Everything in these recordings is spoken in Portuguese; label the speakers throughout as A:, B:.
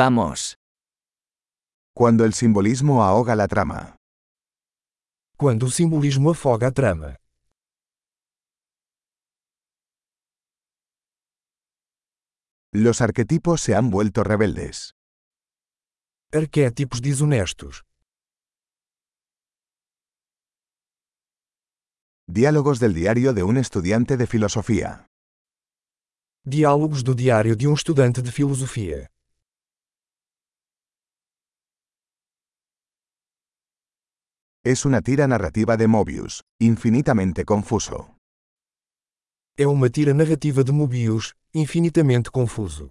A: Vamos.
B: Cuando el simbolismo ahoga la trama.
C: Quando o simbolismo afoga a trama.
B: Los arquetipos se han vuelto rebeldes.
C: Arquétipos desonestos.
B: Diálogos del diario de un estudiante de filosofía.
C: Diálogos do diário de um estudante de filosofia.
B: Es una tira narrativa de Mobius, infinitamente confuso.
C: É uma tira narrativa de Mobius, infinitamente confuso.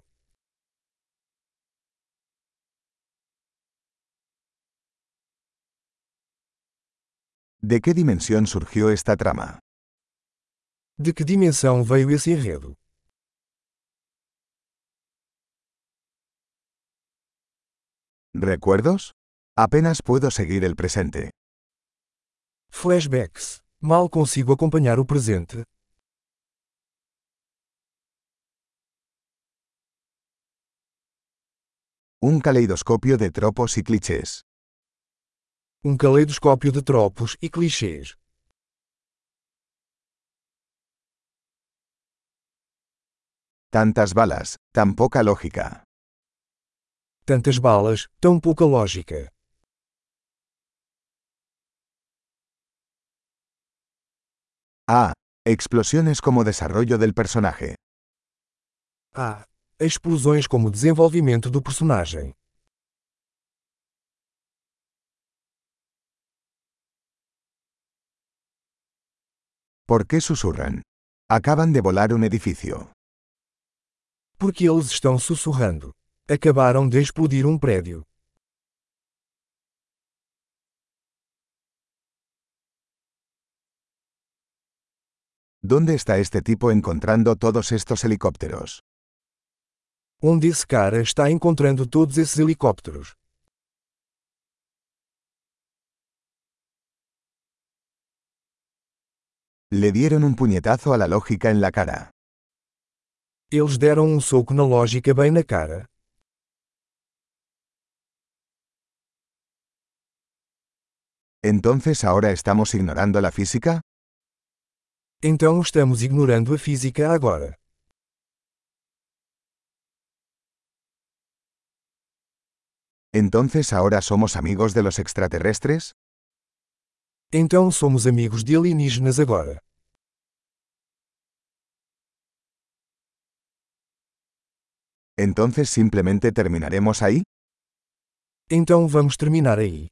B: ¿De qué dimensión surgió esta trama?
C: De que dimensão veio esse enredo?
B: ¿Recuerdos? Apenas puedo seguir el presente.
C: Flashbacks. Mal consigo acompanhar o presente.
B: Un caleidoscopio de tropos y clichés.
C: Um caleidoscópio de tropos e clichês.
B: Tantas balas, tan poca lógica.
C: Tantas balas, tão pouca lógica.
B: Ah, explosiones como desarrollo del personaje.
C: Ah, explosões como desenvolvimento do personagem.
B: ¿Por qué susurran? Acaban de volar un edificio.
C: Porque eles estão sussurrando. Acabaram de explodir um prédio.
B: ¿Dónde está este tipo encontrando todos estos helicópteros?
C: Onde esse cara está encontrando todos esses helicópteros?
B: Le dieron un puñetazo a la lógica en la cara.
C: Eles deram um soco na lógica bem na cara.
B: ¿Entonces ahora estamos ignorando la física?
C: Então estamos ignorando a física agora.
B: ¿Entonces ahora somos amigos de los extraterrestres?
C: Então somos amigos de alienígenas agora.
B: ¿Entonces simplemente terminaremos ahí?
C: Então vamos terminar aí.